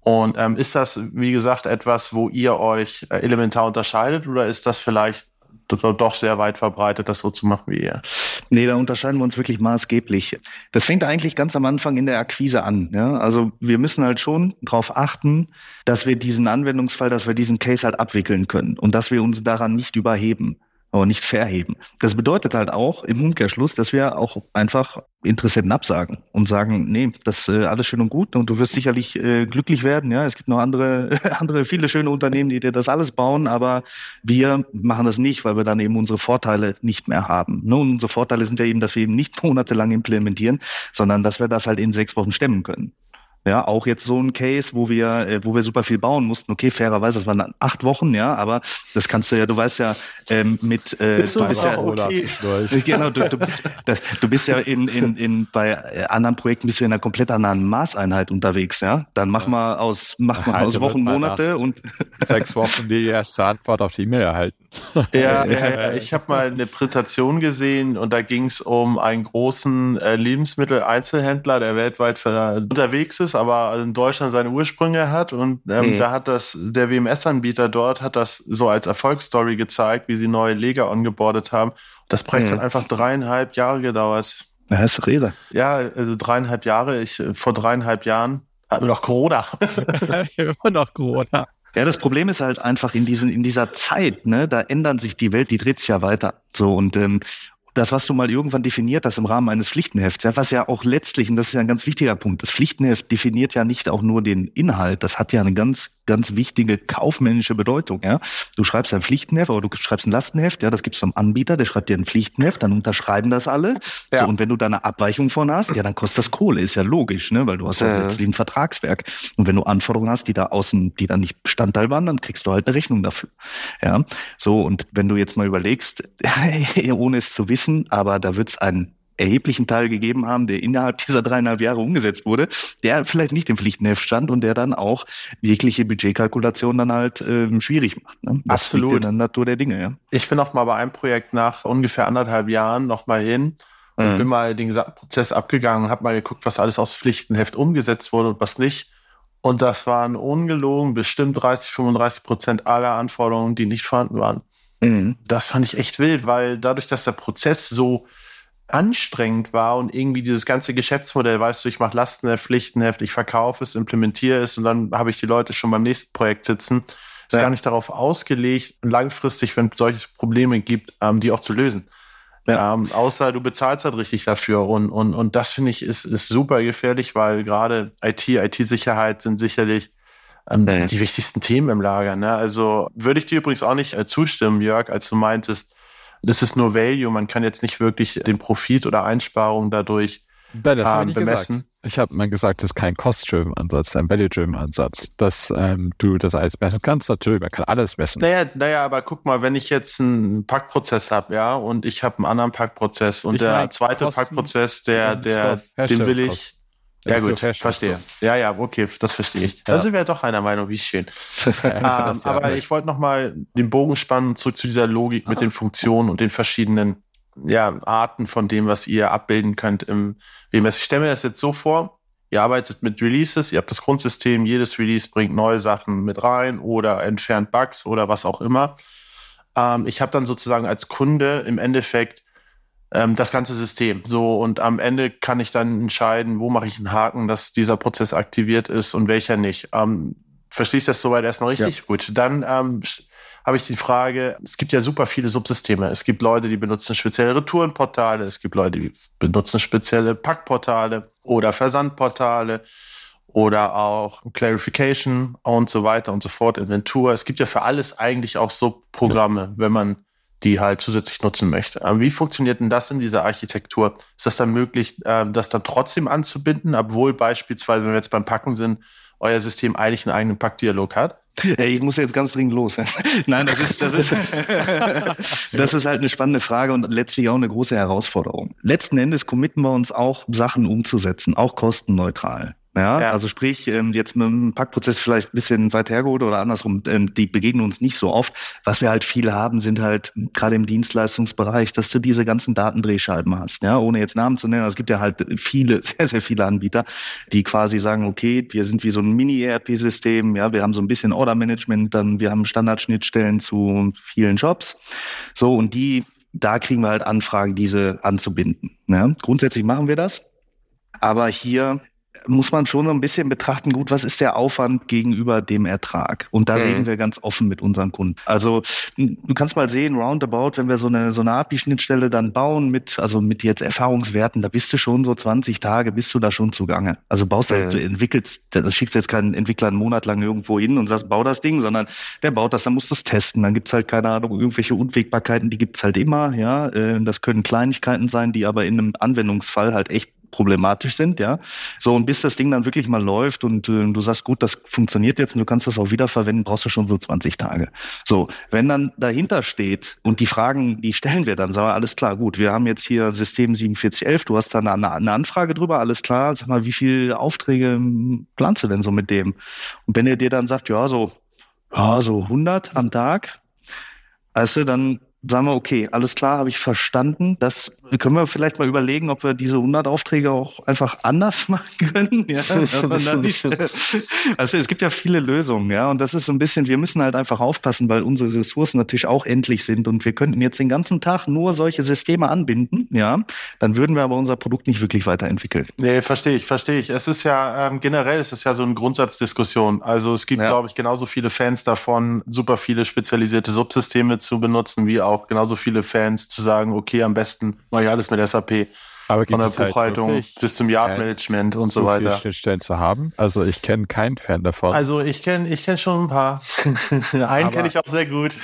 Und ähm, ist das, wie gesagt, etwas, wo ihr euch äh, elementar unterscheidet oder ist das vielleicht doch sehr weit verbreitet, das so zu machen wie ihr. Nee, da unterscheiden wir uns wirklich maßgeblich. Das fängt eigentlich ganz am Anfang in der Akquise an. Ja? Also wir müssen halt schon darauf achten, dass wir diesen Anwendungsfall, dass wir diesen Case halt abwickeln können und dass wir uns daran nicht überheben aber nicht verheben. Das bedeutet halt auch im Umkehrschluss, dass wir auch einfach Interessenten absagen und sagen, nee, das ist äh, alles schön und gut und du wirst sicherlich äh, glücklich werden. Ja, es gibt noch andere, [laughs] andere viele schöne Unternehmen, die dir das alles bauen, aber wir machen das nicht, weil wir dann eben unsere Vorteile nicht mehr haben. Ne? Und unsere Vorteile sind ja eben, dass wir eben nicht [laughs] monatelang implementieren, sondern dass wir das halt in sechs Wochen stemmen können. Ja, auch jetzt so ein Case, wo wir, äh, wo wir super viel bauen mussten. Okay, fairerweise, das waren acht Wochen, ja, aber das kannst du ja, du weißt ja, ähm, mit, äh, du bist ja, okay. [laughs] genau, du, du, das, du bist ja in, in, in, bei äh, anderen Projekten bist du in einer komplett anderen Maßeinheit unterwegs, ja. Dann mach mal aus, mach mal aus Wochen, Monate und sechs Wochen die erste Antwort auf die E-Mail erhalten. [laughs] Ja, ja, ich habe mal eine Präsentation gesehen und da ging es um einen großen äh, Lebensmitteleinzelhändler, der weltweit unterwegs ist aber in Deutschland seine Ursprünge hat. Und ähm, mhm. da hat das, der WMS-Anbieter dort hat das so als Erfolgsstory gezeigt, wie sie neue Leger ongeboardet haben. Das Projekt mhm. hat einfach dreieinhalb Jahre gedauert. Ja, ist doch irre. Ja, also dreieinhalb Jahre. Ich, vor dreieinhalb Jahren hatten wir noch Corona. [laughs] Immer noch Corona. Ja, das Problem ist halt einfach in diesen, in dieser Zeit, ne, da ändern sich die Welt, die dreht sich ja weiter. So und ähm, das, was du mal irgendwann definiert hast im Rahmen eines Pflichtenhefts, ja, was ja auch letztlich, und das ist ja ein ganz wichtiger Punkt, das Pflichtenheft definiert ja nicht auch nur den Inhalt, das hat ja eine ganz ganz wichtige kaufmännische Bedeutung. Ja? Du schreibst ein Pflichtenheft oder du schreibst ein Lastenheft, ja, das gibt's vom Anbieter, der schreibt dir ein Pflichtenheft, dann unterschreiben das alle. Ja. So, und wenn du da eine Abweichung von hast, ja, dann kostet das Kohle, ist ja logisch, ne? weil du hast ja letztlich ein Vertragswerk. Und wenn du Anforderungen hast, die da außen, die da nicht Bestandteil waren, dann kriegst du halt eine Rechnung dafür. Ja, so und wenn du jetzt mal überlegst, [laughs] ohne es zu wissen, aber da wird's ein erheblichen Teil gegeben haben, der innerhalb [laughs] dieser dreieinhalb Jahre umgesetzt wurde, der vielleicht nicht im Pflichtenheft stand und der dann auch jegliche Budgetkalkulation dann halt ähm, schwierig macht. Ne? Das Absolut. in der Natur der Dinge, ja. Ich bin auch mal bei einem Projekt nach ungefähr anderthalb Jahren noch mal hin und mhm. bin mal den gesamten Prozess abgegangen, habe mal geguckt, was alles aus Pflichtenheft umgesetzt wurde und was nicht. Und das waren ungelogen bestimmt 30, 35 Prozent aller Anforderungen, die nicht vorhanden waren. Mhm. Das fand ich echt wild, weil dadurch, dass der Prozess so anstrengend war und irgendwie dieses ganze Geschäftsmodell, weißt du, ich mache Lastenheft, Pflichtenheft, ich verkaufe es, implementiere es und dann habe ich die Leute schon beim nächsten Projekt sitzen. Ist ja. gar nicht darauf ausgelegt, langfristig, wenn es solche Probleme gibt, ähm, die auch zu lösen. Ja. Ähm, außer du bezahlst halt richtig dafür. Und, und, und das finde ich ist, ist super gefährlich, weil gerade IT, IT-Sicherheit sind sicherlich ähm, ja. die wichtigsten Themen im Lager. Ne? Also würde ich dir übrigens auch nicht äh, zustimmen, Jörg, als du meintest, das ist nur Value. Man kann jetzt nicht wirklich den Profit oder Einsparung dadurch Nein, das ähm, bemessen. Gesagt. Ich habe mal gesagt, das ist kein Cost-Driven Ansatz, ein Value-Driven Ansatz. Dass ähm, du das alles messen kannst, natürlich, man kann alles messen. Naja, naja, aber guck mal, wenn ich jetzt einen Packprozess habe, ja, und ich habe einen anderen Packprozess und ich der zweite Kosten, Packprozess, der, der, den will ich, ja, gut, verstehe. Ja, ja, okay, das verstehe ich. Ja. Da sind wir ja doch einer Meinung, wie schön. [laughs] ähm, aber ich wollte nochmal den Bogen spannen, zurück zu dieser Logik mit den Funktionen und den verschiedenen ja, Arten von dem, was ihr abbilden könnt im WMS. Ich stelle mir das jetzt so vor, ihr arbeitet mit Releases, ihr habt das Grundsystem, jedes Release bringt neue Sachen mit rein oder entfernt Bugs oder was auch immer. Ähm, ich habe dann sozusagen als Kunde im Endeffekt ähm, das ganze System. So, und am Ende kann ich dann entscheiden, wo mache ich einen Haken, dass dieser Prozess aktiviert ist und welcher nicht. Ähm, verstehst du das soweit erstmal richtig? Ja. Gut, dann ähm, habe ich die Frage, es gibt ja super viele Subsysteme. Es gibt Leute, die benutzen spezielle Retourenportale, es gibt Leute, die benutzen spezielle Packportale oder Versandportale oder auch Clarification und so weiter und so fort, Inventur. Es gibt ja für alles eigentlich auch Subprogramme, ja. wenn man die halt zusätzlich nutzen möchte. Aber wie funktioniert denn das in dieser Architektur? Ist das dann möglich, ähm, das dann trotzdem anzubinden, obwohl beispielsweise, wenn wir jetzt beim Packen sind, euer System eigentlich einen eigenen Packdialog hat? Ey, ich muss jetzt ganz dringend los. [laughs] Nein, das ist, das ist, [laughs] das ist halt eine spannende Frage und letztlich auch eine große Herausforderung. Letzten Endes committen wir uns auch, Sachen umzusetzen, auch kostenneutral. Ja, ja. also sprich, ähm, jetzt mit dem Packprozess vielleicht ein bisschen weit hergeholt oder andersrum, ähm, die begegnen uns nicht so oft. Was wir halt viel haben, sind halt gerade im Dienstleistungsbereich, dass du diese ganzen Datendrehscheiben hast, ja, ohne jetzt Namen zu nennen. Es gibt ja halt viele, [laughs] sehr, sehr viele Anbieter, die quasi sagen, okay, wir sind wie so ein Mini-ERP-System, ja, wir haben so ein bisschen Order-Management, dann wir haben Standardschnittstellen zu vielen Jobs. So, und die, da kriegen wir halt Anfragen, diese anzubinden. Ja. Grundsätzlich machen wir das. Aber hier muss man schon so ein bisschen betrachten, gut, was ist der Aufwand gegenüber dem Ertrag? Und da mhm. reden wir ganz offen mit unseren Kunden. Also du kannst mal sehen, roundabout, wenn wir so eine, so eine API-Schnittstelle dann bauen mit, also mit jetzt Erfahrungswerten, da bist du schon so 20 Tage, bist du da schon zugange. Also baust mhm. du, entwickelst, das schickst jetzt keinen Entwickler einen Monat lang irgendwo hin und sagst, bau das Ding, sondern der baut das, dann musst du es testen. Dann gibt's halt, keine Ahnung, irgendwelche Unwägbarkeiten, die gibt's halt immer, ja. Äh, das können Kleinigkeiten sein, die aber in einem Anwendungsfall halt echt problematisch sind, ja. So, und bis das Ding dann wirklich mal läuft und äh, du sagst, gut, das funktioniert jetzt und du kannst das auch wiederverwenden, brauchst du schon so 20 Tage. So, wenn dann dahinter steht und die Fragen, die stellen wir dann, sagen wir, alles klar, gut, wir haben jetzt hier System 4711, du hast da eine, eine Anfrage drüber, alles klar, sag mal, wie viele Aufträge hm, planst du denn so mit dem? Und wenn er dir dann sagt, ja, so, ja, so 100 am Tag, weißt dann sagen wir, okay, alles klar, habe ich verstanden. Das können wir vielleicht mal überlegen, ob wir diese 100 Aufträge auch einfach anders [laughs] machen können. Ja, [laughs] nicht, [laughs] also es gibt ja viele Lösungen, ja, und das ist so ein bisschen, wir müssen halt einfach aufpassen, weil unsere Ressourcen natürlich auch endlich sind und wir könnten jetzt den ganzen Tag nur solche Systeme anbinden, ja, dann würden wir aber unser Produkt nicht wirklich weiterentwickeln. Nee, verstehe ich, verstehe ich. Es ist ja ähm, generell, es ist ja so eine Grundsatzdiskussion. Also es gibt, ja. glaube ich, genauso viele Fans davon, super viele spezialisierte Subsysteme zu benutzen, wie auch genauso viele Fans zu sagen, okay, am besten mache ich alles mit SAP. Aber Von der halt Buchhaltung halt bis zum Yard-Management und so, so weiter. Schnittstellen zu haben. Also ich kenne keinen Fan davon. Also ich kenne ich kenn schon ein paar. [laughs] Einen kenne ich auch sehr gut.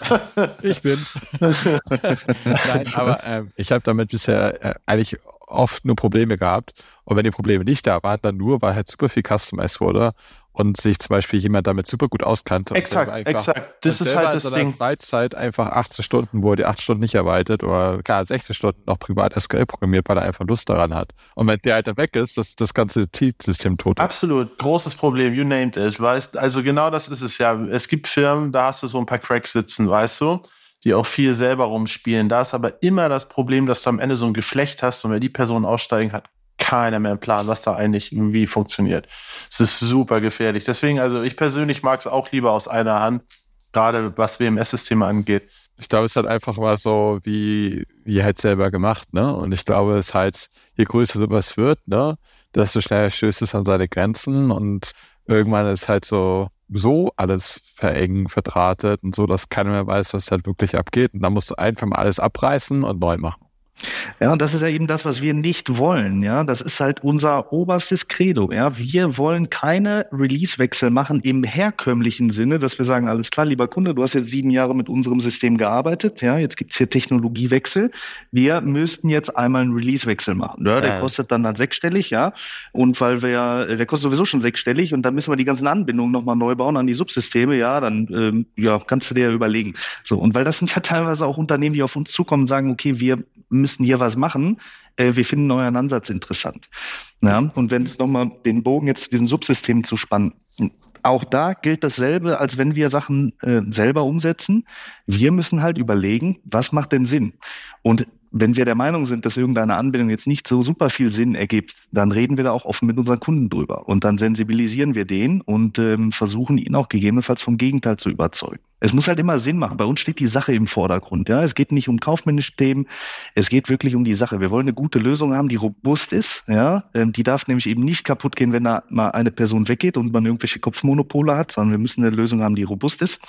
[laughs] ich bin's. [laughs] Nein, aber ähm, ich habe damit bisher äh, eigentlich oft nur Probleme gehabt. Und wenn die Probleme nicht da waren, dann nur, weil halt super viel customized wurde und sich zum Beispiel jemand damit super gut auskannte. Exakt, einfach, exakt. Das ist halt das Ding. Freizeit einfach 18 Stunden, wo er die 8 Stunden nicht arbeitet oder gar 16 Stunden noch privat SQL programmiert, weil er einfach Lust daran hat. Und wenn der halt dann weg ist, das, das ganze System tot. Absolut. Großes Problem. You named it. Weißt, also genau das ist es ja. Es gibt Firmen, da hast du so ein paar Cracks sitzen, weißt du? Die auch viel selber rumspielen. Da ist aber immer das Problem, dass du am Ende so ein Geflecht hast und wenn die Person aussteigen, hat keiner mehr einen Plan, was da eigentlich irgendwie funktioniert. Es ist super gefährlich. Deswegen, also ich persönlich mag es auch lieber aus einer Hand, gerade was WMS-Systeme angeht. Ich glaube, es hat einfach mal so wie, wie halt selber gemacht, ne? Und ich glaube, es halt, je größer sowas wird, ne, desto schneller stößt es an seine Grenzen und irgendwann ist halt so, so alles verengen, verdrahtet und so, dass keiner mehr weiß, was halt wirklich abgeht. Und dann musst du einfach mal alles abreißen und neu machen. Ja, und das ist ja eben das, was wir nicht wollen. Ja, das ist halt unser oberstes Credo. Ja, wir wollen keine Release-Wechsel machen im herkömmlichen Sinne, dass wir sagen, alles klar, lieber Kunde, du hast jetzt sieben Jahre mit unserem System gearbeitet. Ja, jetzt gibt's hier Technologiewechsel. Wir müssten jetzt einmal einen Release-Wechsel machen. Ja, der ja. kostet dann halt sechsstellig, ja. Und weil wir ja, der kostet sowieso schon sechsstellig und dann müssen wir die ganzen Anbindungen nochmal neu bauen an die Subsysteme. Ja, dann, ähm, ja, kannst du dir ja überlegen. So. Und weil das sind ja teilweise auch Unternehmen, die auf uns zukommen und sagen, okay, wir müssen müssen hier was machen. Äh, wir finden euren Ansatz interessant. Ja, und wenn es nochmal den Bogen jetzt zu diesen Subsystemen zu spannen, auch da gilt dasselbe, als wenn wir Sachen äh, selber umsetzen. Wir müssen halt überlegen, was macht denn Sinn? Und wenn wir der Meinung sind, dass irgendeine Anbindung jetzt nicht so super viel Sinn ergibt, dann reden wir da auch offen mit unseren Kunden drüber. Und dann sensibilisieren wir den und ähm, versuchen ihn auch gegebenenfalls vom Gegenteil zu überzeugen. Es muss halt immer Sinn machen. Bei uns steht die Sache im Vordergrund. Ja, es geht nicht um kaufmännische Themen. Es geht wirklich um die Sache. Wir wollen eine gute Lösung haben, die robust ist. Ja, ähm, die darf nämlich eben nicht kaputt gehen, wenn da mal eine Person weggeht und man irgendwelche Kopfmonopole hat, sondern wir müssen eine Lösung haben, die robust ist.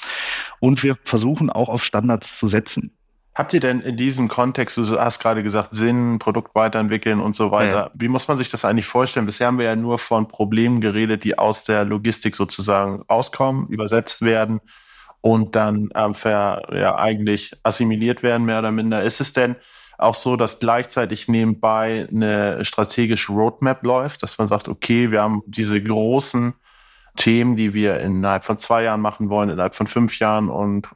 Und wir versuchen auch auf Standards zu setzen. Habt ihr denn in diesem Kontext, du hast gerade gesagt, Sinn, Produkt weiterentwickeln und so weiter, ja. wie muss man sich das eigentlich vorstellen? Bisher haben wir ja nur von Problemen geredet, die aus der Logistik sozusagen rauskommen, übersetzt werden und dann ähm, ver, ja, eigentlich assimiliert werden, mehr oder minder. Ist es denn auch so, dass gleichzeitig nebenbei eine strategische Roadmap läuft, dass man sagt, okay, wir haben diese großen Themen, die wir innerhalb von zwei Jahren machen wollen, innerhalb von fünf Jahren und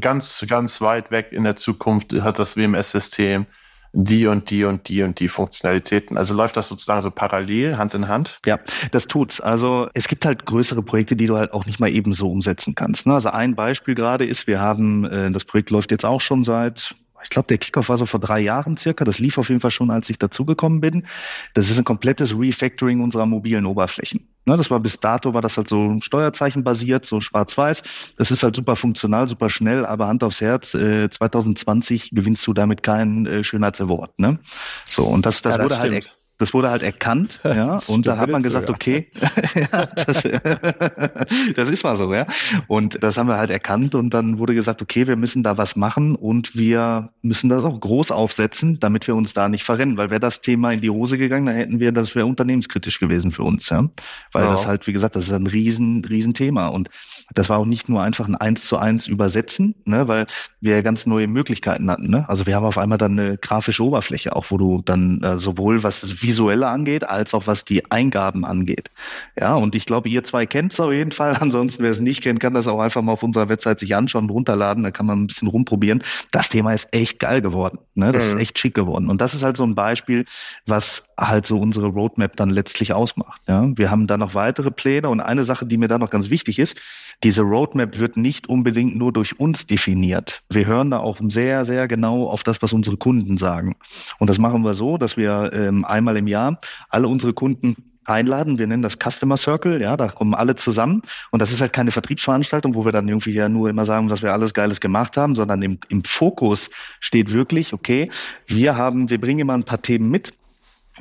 ganz, ganz weit weg in der Zukunft hat das WMS-System die und die und die und die Funktionalitäten. Also läuft das sozusagen so parallel, Hand in Hand? Ja, das tut's. Also es gibt halt größere Projekte, die du halt auch nicht mal eben so umsetzen kannst. Ne? Also ein Beispiel gerade ist, wir haben, äh, das Projekt läuft jetzt auch schon seit ich glaube, der Kickoff war so vor drei Jahren circa. Das lief auf jeden Fall schon, als ich dazugekommen bin. Das ist ein komplettes Refactoring unserer mobilen Oberflächen. Ne, das war bis dato, war das halt so steuerzeichenbasiert, so schwarz-weiß. Das ist halt super funktional, super schnell, aber Hand aufs Herz, äh, 2020 gewinnst du damit keinen äh, Schönheitsaward. Ne? So, und das, das, ja, das wurde halt stimmt. halt das wurde halt erkannt, [laughs] ja, und da hat man gesagt, so, ja. okay, [laughs] ja, das, [laughs] das ist mal so, ja. Und das haben wir halt erkannt und dann wurde gesagt, okay, wir müssen da was machen und wir müssen das auch groß aufsetzen, damit wir uns da nicht verrennen, weil wäre das Thema in die Hose gegangen, dann hätten wir, das wäre unternehmenskritisch gewesen für uns, ja. Weil ja. das halt, wie gesagt, das ist ein riesen, riesen Thema und das war auch nicht nur einfach ein Eins zu eins Übersetzen, ne, weil wir ja ganz neue Möglichkeiten hatten. Ne? Also wir haben auf einmal dann eine grafische Oberfläche, auch wo du dann äh, sowohl was das Visuelle angeht, als auch was die Eingaben angeht. Ja, und ich glaube, ihr zwei kennt es auf jeden Fall. [laughs] Ansonsten, wer es nicht kennt, kann das auch einfach mal auf unserer Website sich anschauen und runterladen. Da kann man ein bisschen rumprobieren. Das Thema ist echt geil geworden. Ne? Das mhm. ist echt schick geworden. Und das ist halt so ein Beispiel, was halt so unsere Roadmap dann letztlich ausmacht. Ja? Wir haben da noch weitere Pläne und eine Sache, die mir da noch ganz wichtig ist, diese Roadmap wird nicht unbedingt nur durch uns definiert. Wir hören da auch sehr, sehr genau auf das, was unsere Kunden sagen. Und das machen wir so, dass wir ähm, einmal im Jahr alle unsere Kunden einladen. Wir nennen das Customer Circle, ja, da kommen alle zusammen. Und das ist halt keine Vertriebsveranstaltung, wo wir dann irgendwie ja nur immer sagen, dass wir alles Geiles gemacht haben, sondern im, im Fokus steht wirklich, okay, wir haben, wir bringen immer ein paar Themen mit,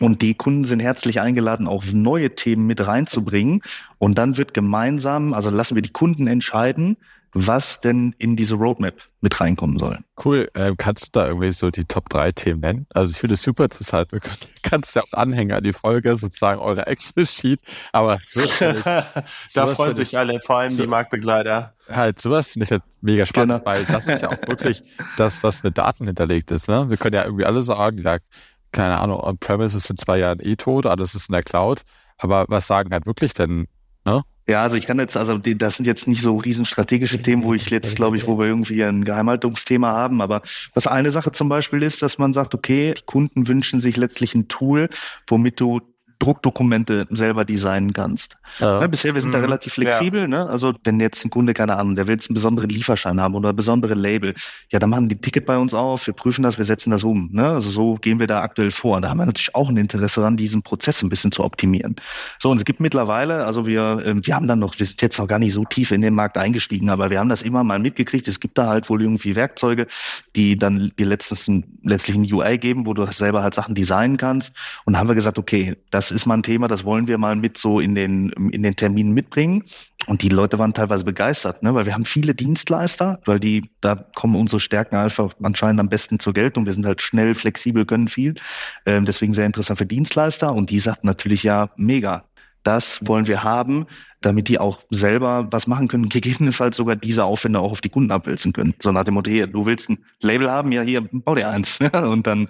und die Kunden sind herzlich eingeladen, auch neue Themen mit reinzubringen. Und dann wird gemeinsam, also lassen wir die Kunden entscheiden, was denn in diese Roadmap mit reinkommen soll. Cool. Ähm, kannst du da irgendwie so die Top 3 Themen nennen? Also ich finde es super interessant. Du kannst ja auch Anhänger an die Folge, sozusagen eure Excel-Sheet. Aber so [laughs] da freuen sich alle, vor allem so, die Marktbegleiter. Halt, sowas finde ich halt mega spannend, genau. weil das ist ja auch wirklich [laughs] das, was mit Daten hinterlegt ist. Ne? Wir können ja irgendwie alle sagen, ja, keine Ahnung, On-Premise ist in zwei Jahren eh tot, alles ist in der Cloud. Aber was sagen halt wirklich denn, ne? Ja, also ich kann jetzt, also das sind jetzt nicht so riesen strategische Themen, wo ich jetzt, glaube ich, wo wir irgendwie ein Geheimhaltungsthema haben. Aber was eine Sache zum Beispiel ist, dass man sagt, okay, Kunden wünschen sich letztlich ein Tool, womit du Druckdokumente selber designen kannst. Ja. Ne, bisher, wir sind mhm. da relativ flexibel. Ja. Ne? Also wenn jetzt ein Kunde, keine Ahnung, der will jetzt einen besonderen Lieferschein haben oder besondere Label, ja, dann machen die Ticket bei uns auf, wir prüfen das, wir setzen das um. Ne? Also so gehen wir da aktuell vor. Da haben wir natürlich auch ein Interesse daran, diesen Prozess ein bisschen zu optimieren. So, und es gibt mittlerweile, also wir, ähm, wir haben dann noch, wir sind jetzt noch gar nicht so tief in den Markt eingestiegen, aber wir haben das immer mal mitgekriegt. Es gibt da halt wohl irgendwie Werkzeuge, die dann dir letztens letztlich ein UI geben, wo du selber halt Sachen designen kannst. Und da haben wir gesagt, okay, das ist mal ein Thema, das wollen wir mal mit so in den, in den Terminen mitbringen. Und die Leute waren teilweise begeistert, ne? weil wir haben viele Dienstleister, weil die, da kommen unsere Stärken einfach anscheinend am besten zur Geltung. Wir sind halt schnell, flexibel, können viel. Ähm, deswegen sehr interessant für Dienstleister. Und die sagten natürlich ja, mega. Das wollen wir haben, damit die auch selber was machen können, [laughs] gegebenenfalls sogar diese Aufwände auch auf die Kunden abwälzen können. So nach dem Motto, hier, du willst ein Label haben, ja, hier, bau dir eins. [laughs] Und dann,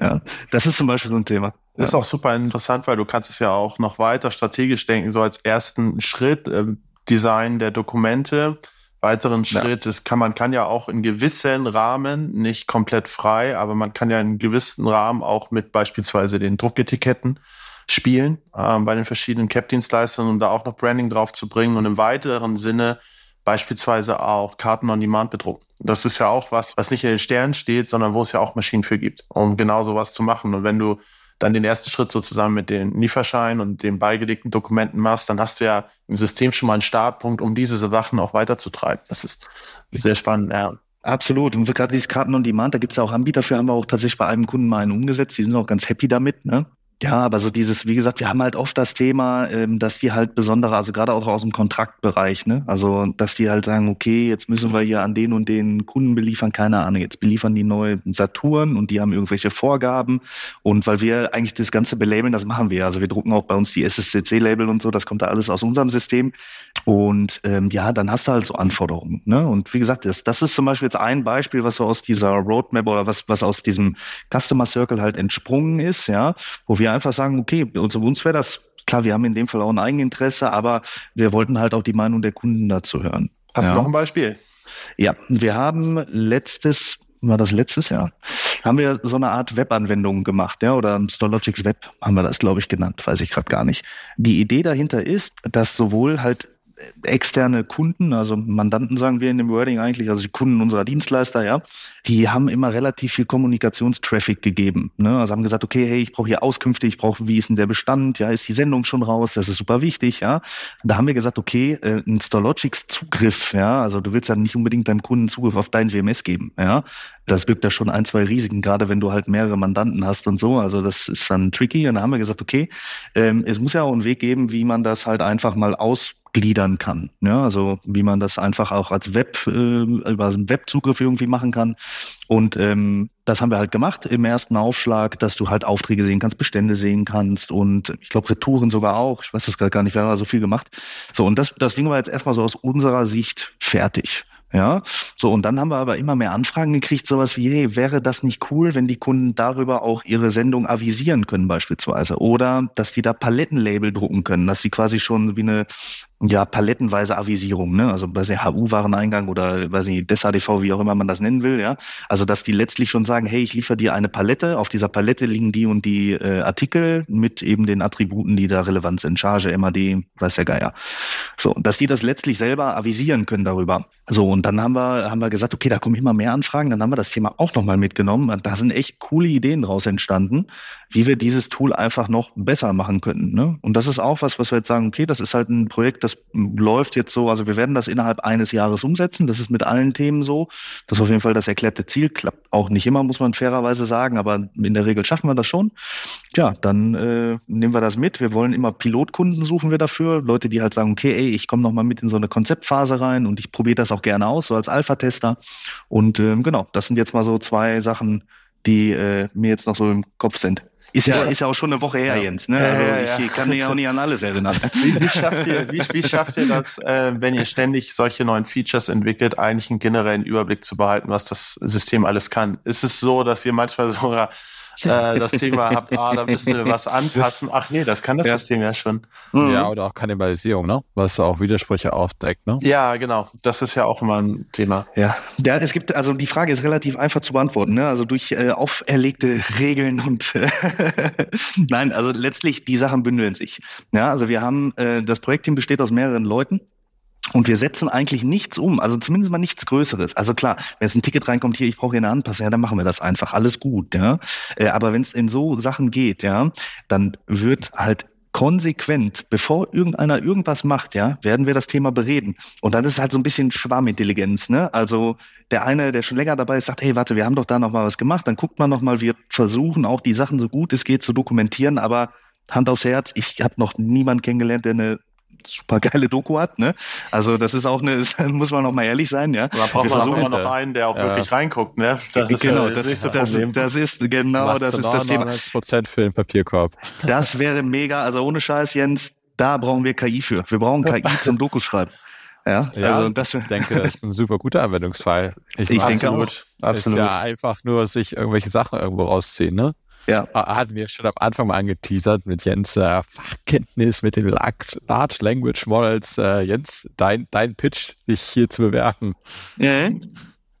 ja, das ist zum Beispiel so ein Thema. Das ist auch super interessant, weil du kannst es ja auch noch weiter strategisch denken, so als ersten Schritt, ähm, Design der Dokumente. Weiteren Schritt ist, kann man kann ja auch in gewissen Rahmen, nicht komplett frei, aber man kann ja in gewissen Rahmen auch mit beispielsweise den Drucketiketten spielen ähm, bei den verschiedenen Cap-Dienstleistern, um da auch noch Branding drauf zu bringen und im weiteren Sinne beispielsweise auch Karten on Demand bedrucken. Das ist ja auch was, was nicht in den Sternen steht, sondern wo es ja auch Maschinen für gibt, um genau sowas zu machen. Und wenn du dann den ersten Schritt sozusagen mit den Lieferschein und den beigelegten Dokumenten machst, dann hast du ja im System schon mal einen Startpunkt, um diese Sachen auch weiterzutreiben. Das ist sehr spannend, ja. Absolut. Und gerade dieses Karten on Demand, da gibt es ja auch Anbieter für, haben wir auch tatsächlich bei einem Kunden mal einen umgesetzt. Die sind auch ganz happy damit. Ne? Ja, aber so dieses, wie gesagt, wir haben halt oft das Thema, ähm, dass die halt besondere, also gerade auch aus dem Kontraktbereich, ne? Also, dass die halt sagen, okay, jetzt müssen wir hier an den und den Kunden beliefern, keine Ahnung, jetzt beliefern die neue Saturn und die haben irgendwelche Vorgaben. Und weil wir eigentlich das ganze belabeln, das machen wir. Also wir drucken auch bei uns die SSCC-Label und so, das kommt da alles aus unserem System. Und ähm, ja, dann hast du halt so Anforderungen. Ne? Und wie gesagt, das, das ist zum Beispiel jetzt ein Beispiel, was so aus dieser Roadmap oder was, was aus diesem Customer Circle halt entsprungen ist, ja, wo wir einfach sagen, okay, also uns wäre das klar, wir haben in dem Fall auch ein Eigeninteresse, aber wir wollten halt auch die Meinung der Kunden dazu hören. Hast ja. du noch ein Beispiel? Ja, wir haben letztes war das letztes Jahr, haben wir so eine Art Webanwendung gemacht, ja, oder Storlogics Web haben wir das, glaube ich, genannt, weiß ich gerade gar nicht. Die Idee dahinter ist, dass sowohl halt externe Kunden, also Mandanten sagen wir in dem Wording eigentlich, also die Kunden unserer Dienstleister, ja, die haben immer relativ viel Kommunikationstraffic gegeben. Ne? Also haben gesagt, okay, hey, ich brauche hier Auskünfte, ich brauche, wie ist denn der Bestand, ja, ist die Sendung schon raus, das ist super wichtig, ja. Und da haben wir gesagt, okay, äh, ein Storlogics Zugriff, ja, also du willst ja nicht unbedingt deinem Kunden Zugriff auf dein WMS geben, ja. Das birgt ja schon ein, zwei Risiken, gerade wenn du halt mehrere Mandanten hast und so. Also das ist dann tricky. Und da haben wir gesagt, okay, ähm, es muss ja auch einen Weg geben, wie man das halt einfach mal aus gliedern kann. Ja, also wie man das einfach auch als Web, äh, über einen Webzugriff irgendwie machen kann. Und ähm, das haben wir halt gemacht im ersten Aufschlag, dass du halt Aufträge sehen kannst, Bestände sehen kannst und ich glaube Retouren sogar auch. Ich weiß das gar nicht, wir haben da so viel gemacht. So, und das, das Ding war jetzt erstmal so aus unserer Sicht fertig. Ja, so und dann haben wir aber immer mehr Anfragen gekriegt, sowas wie, hey, wäre das nicht cool, wenn die Kunden darüber auch ihre Sendung avisieren können beispielsweise oder dass die da Palettenlabel drucken können, dass sie quasi schon wie eine ja, palettenweise Avisierung, ne? Also bei HU-Wareneingang oder weiß nicht, DES-HDV, wie auch immer man das nennen will, ja. Also dass die letztlich schon sagen, hey, ich liefere dir eine Palette, auf dieser Palette liegen die und die äh, Artikel mit eben den Attributen, die da relevant sind, Charge, MAD, weiß der Geier. So, dass die das letztlich selber avisieren können darüber. So, und dann haben wir, haben wir gesagt, okay, da kommen immer mehr Anfragen, dann haben wir das Thema auch nochmal mitgenommen. Da sind echt coole Ideen draus entstanden, wie wir dieses Tool einfach noch besser machen könnten. Ne? Und das ist auch was, was wir jetzt sagen, okay, das ist halt ein Projekt, das das läuft jetzt so, also wir werden das innerhalb eines Jahres umsetzen. Das ist mit allen Themen so. Das ist auf jeden Fall das erklärte Ziel. Klappt auch nicht immer, muss man fairerweise sagen, aber in der Regel schaffen wir das schon. Ja, dann äh, nehmen wir das mit. Wir wollen immer Pilotkunden suchen wir dafür. Leute, die halt sagen, okay, ey, ich komme noch mal mit in so eine Konzeptphase rein und ich probiere das auch gerne aus, so als Alpha-Tester. Und äh, genau, das sind jetzt mal so zwei Sachen, die äh, mir jetzt noch so im Kopf sind. Ist ja, ist ja auch schon eine Woche her, ja. Jens. Ne? Also ja, ja, ich kann mich auch nicht an alles erinnern. [laughs] Wie, wie, schafft, ihr, wie, wie schafft ihr das, äh, wenn ihr ständig solche neuen Features entwickelt, eigentlich einen generellen Überblick zu behalten, was das System alles kann? Ist es so, dass ihr manchmal sogar äh, das Thema habt, ah, da müssen wir was [laughs] anpassen. Ach nee, das kann das ja. System ja schon. Mhm. Ja, oder auch Kannibalisierung, ne? Was auch Widersprüche aufdeckt, ne? Ja, genau. Das ist ja auch immer ein Thema. Ja. ja es gibt, also die Frage ist relativ einfach zu beantworten, ne? Also durch äh, auferlegte Regeln und [laughs] nein, also letztlich die Sachen bündeln sich. Ja, also wir haben, äh, das Projektteam besteht aus mehreren Leuten. Und wir setzen eigentlich nichts um, also zumindest mal nichts Größeres. Also klar, wenn es ein Ticket reinkommt, hier, ich brauche hier eine Anpassung, ja, dann machen wir das einfach, alles gut, ja. Äh, aber wenn es in so Sachen geht, ja, dann wird halt konsequent, bevor irgendeiner irgendwas macht, ja, werden wir das Thema bereden. Und dann ist es halt so ein bisschen Schwarmintelligenz, ne? Also der eine, der schon länger dabei ist, sagt, hey, warte, wir haben doch da noch mal was gemacht. Dann guckt man noch mal, wir versuchen auch die Sachen so gut es geht zu dokumentieren, aber Hand aufs Herz, ich habe noch niemanden kennengelernt, der eine super geile Doku hat. Ne? Also das ist auch eine, [laughs] muss man noch mal ehrlich sein, ja. Da braucht man auch immer noch einen, der auch ja. wirklich reinguckt, ne? Das ist genau, ja, das, ist, das, das, das ist genau, das ist das Thema. Prozent für den Papierkorb. Das wäre mega, also ohne Scheiß, Jens, da brauchen wir KI für. Wir brauchen KI [laughs] zum Doku schreiben. Ja, ja, also das, ich denke, das ist ein super guter Anwendungsfall. Ich, ich denke auch. Absolut. Ist ja einfach nur sich irgendwelche Sachen irgendwo rausziehen, ne? Ja. Hatten wir schon am Anfang mal angeteasert mit Jens äh, Fachkenntnis mit den Large Language Models. Äh, Jens, dein, dein Pitch, dich hier zu bewerten. Ja,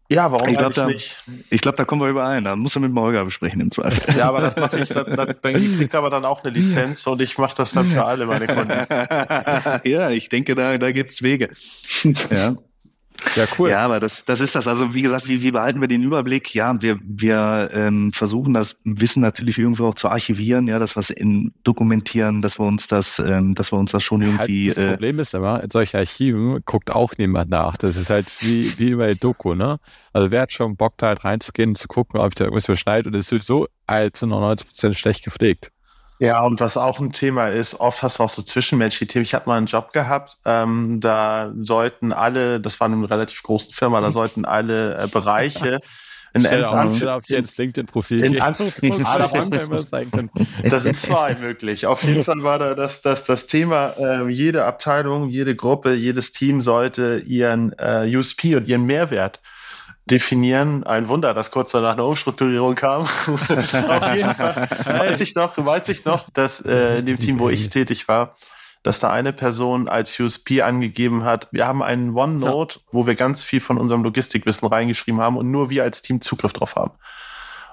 ja warum ich glaub, da, nicht? Ich glaube, da kommen wir überein. Da musst du mit Molga besprechen im Zweifel. Ja, aber das mache ich, dann, dann, dann kriegt aber dann auch eine Lizenz und ich mache das dann für alle meine Kunden. [laughs] ja, ich denke, da, da es Wege. [laughs] Ja. Ja, cool. Ja, aber das, das ist das. Also wie gesagt, wie, wie behalten wir den Überblick? Ja, wir, wir ähm, versuchen das Wissen natürlich irgendwo auch zu archivieren, ja, das was in dokumentieren, dass wir uns das, ähm, dass wir uns das schon irgendwie. Halt das äh, Problem ist immer, in solchen Archiven guckt auch niemand nach. Das ist halt wie, wie bei Doku, ne? Also wer hat schon Bock, da halt reinzugehen und zu gucken, ob da irgendwas überschneidet und es ist sowieso halt zu 99 Prozent schlecht gepflegt. Ja, und was auch ein Thema ist, oft hast du auch so zwischenmenschliche Themen. Ich habe mal einen Job gehabt, ähm, da sollten alle, das war eine relativ große Firma, da sollten alle äh, Bereiche [laughs] in LinkedIn-Profil. In Das [laughs] sind zwei möglich. Auf jeden Fall war da das, das, das Thema, äh, jede Abteilung, jede Gruppe, jedes Team sollte ihren äh, USP und ihren Mehrwert definieren. Ein Wunder, dass kurz danach eine Umstrukturierung kam. [laughs] Auf jeden Fall weiß ich noch, weiß ich noch, dass äh, in dem Team, wo ich tätig war, dass da eine Person als USP angegeben hat, wir haben einen OneNote, ja. wo wir ganz viel von unserem Logistikwissen reingeschrieben haben und nur wir als Team Zugriff drauf haben.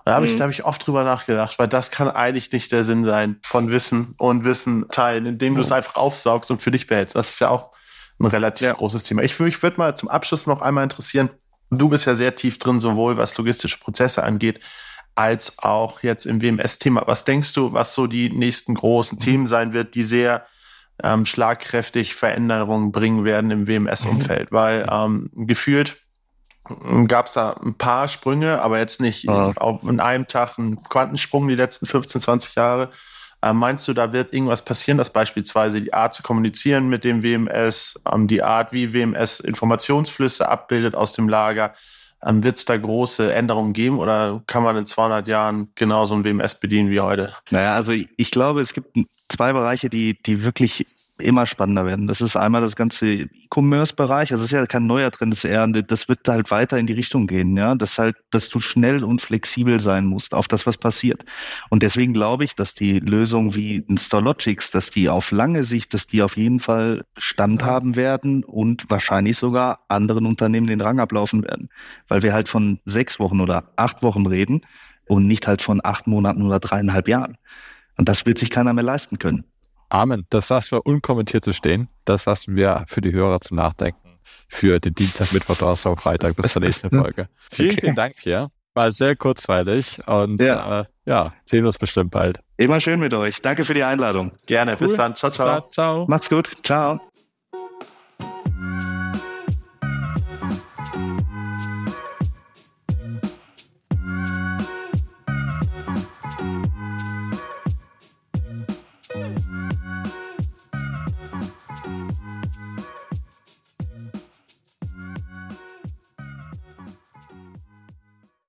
Da habe mhm. ich, da hab ich oft drüber nachgedacht, weil das kann eigentlich nicht der Sinn sein von Wissen und Wissen teilen, indem du es einfach aufsaugst und für dich behältst. Das ist ja auch ein relativ ja. großes Thema. Ich, ich würde mal zum Abschluss noch einmal interessieren, du bist ja sehr tief drin, sowohl was logistische Prozesse angeht, als auch jetzt im WMS-Thema. Was denkst du, was so die nächsten großen Themen sein wird, die sehr ähm, schlagkräftig Veränderungen bringen werden im WMS-Umfeld? Mhm. Weil ähm, gefühlt gab es da ein paar Sprünge, aber jetzt nicht ja. auf, in einem Tag ein Quantensprung die letzten 15, 20 Jahre. Äh, meinst du, da wird irgendwas passieren, dass beispielsweise die Art zu kommunizieren mit dem WMS, ähm, die Art, wie WMS Informationsflüsse abbildet aus dem Lager, ähm, wird es da große Änderungen geben oder kann man in 200 Jahren genauso ein WMS bedienen wie heute? Naja, also ich glaube, es gibt zwei Bereiche, die, die wirklich immer spannender werden. Das ist einmal das ganze E-Commerce-Bereich. Also das ist ja kein neuer Trend, das ist eher, das wird halt weiter in die Richtung gehen, ja. Das halt, dass du schnell und flexibel sein musst auf das, was passiert. Und deswegen glaube ich, dass die Lösung wie ein Storlogics, dass die auf lange Sicht, dass die auf jeden Fall Stand haben werden und wahrscheinlich sogar anderen Unternehmen den Rang ablaufen werden. Weil wir halt von sechs Wochen oder acht Wochen reden und nicht halt von acht Monaten oder dreieinhalb Jahren. Und das wird sich keiner mehr leisten können. Amen. Das lassen wir unkommentiert zu stehen. Das lassen wir für die Hörer zum Nachdenken für den Dienstag, Mittwoch, Donnerstag, Freitag bis zur nächsten [laughs] Folge. Vielen, okay. vielen Dank hier. War sehr kurzweilig und ja. Äh, ja, sehen wir uns bestimmt bald. Immer schön mit euch. Danke für die Einladung. Gerne. Cool. Bis dann. Ciao, ciao. Dann, ciao. Macht's gut. Ciao.